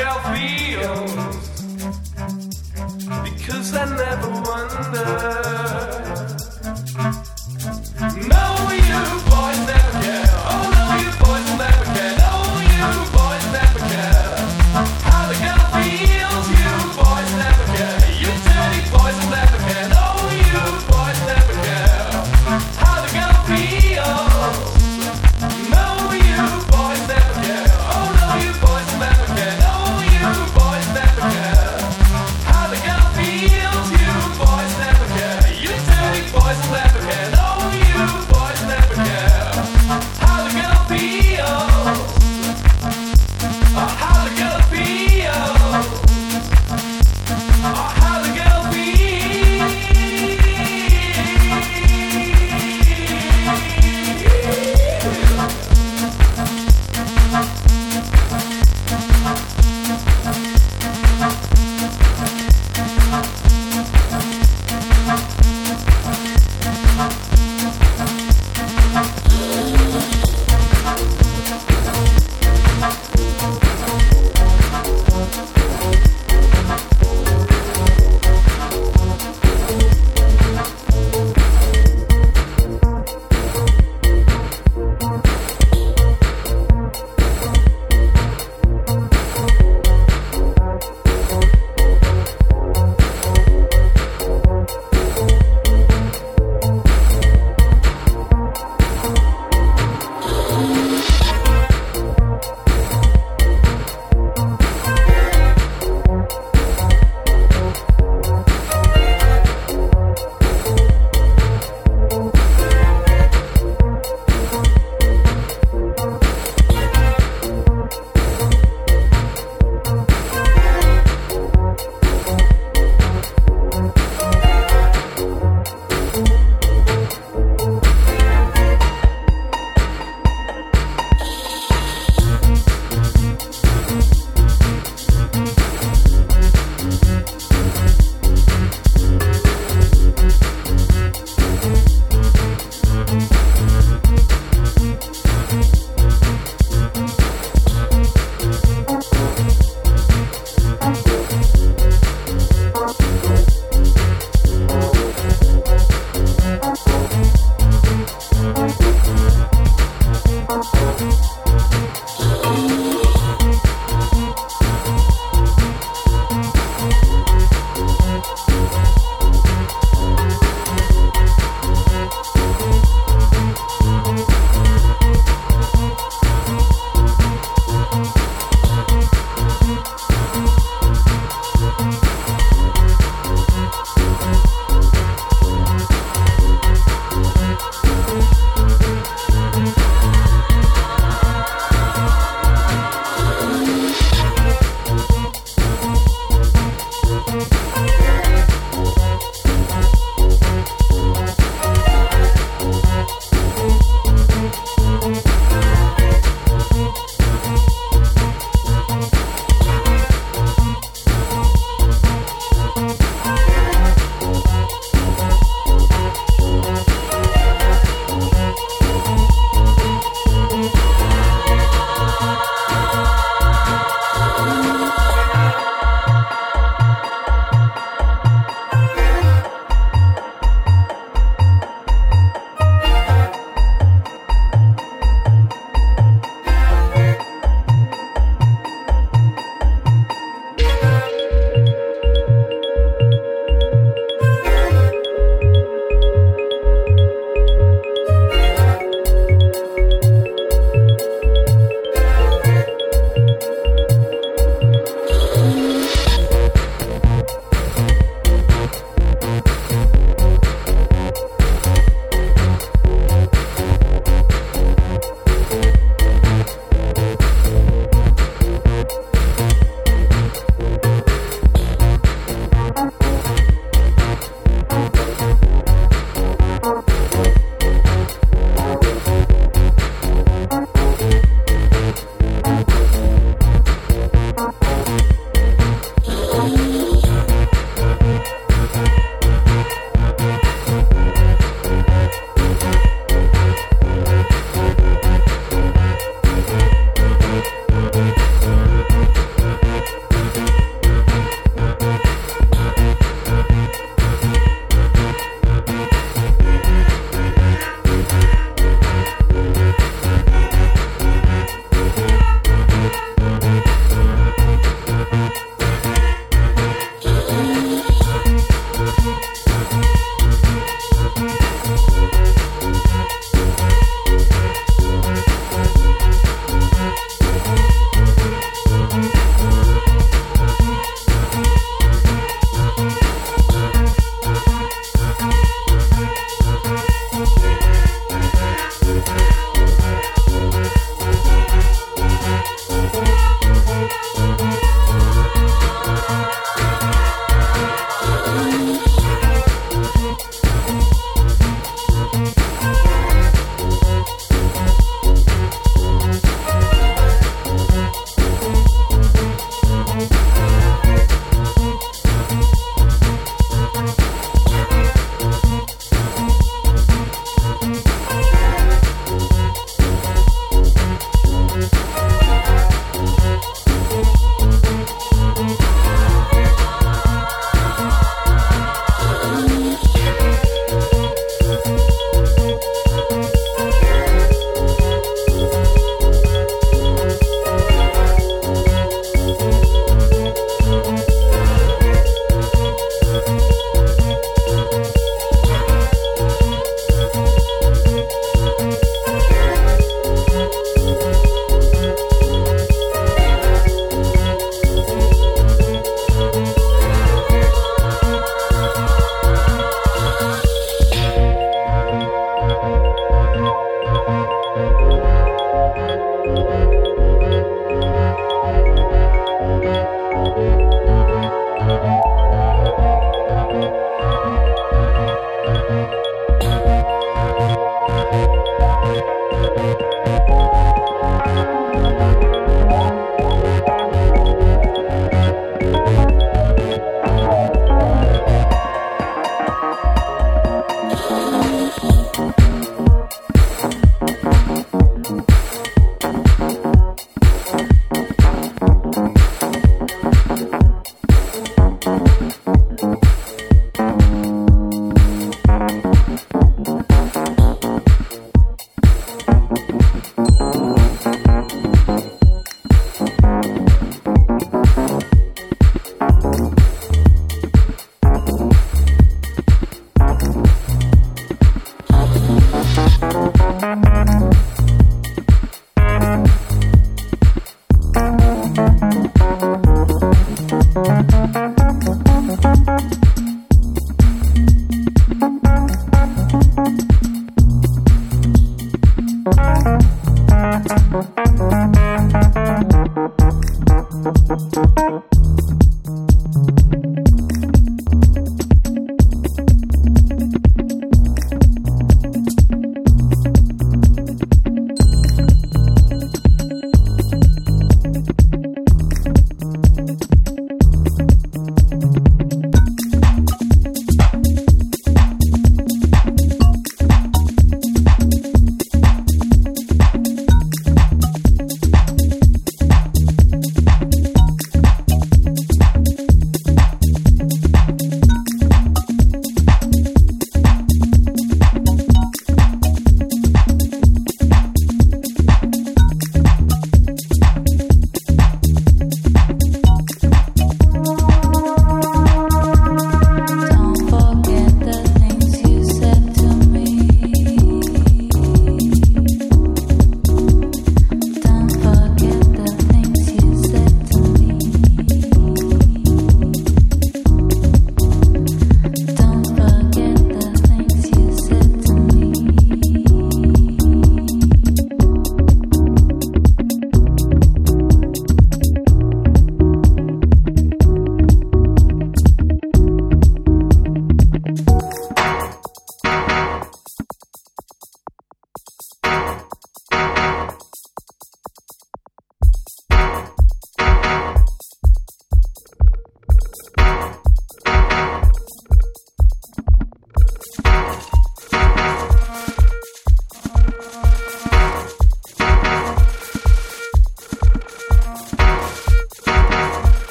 or feel.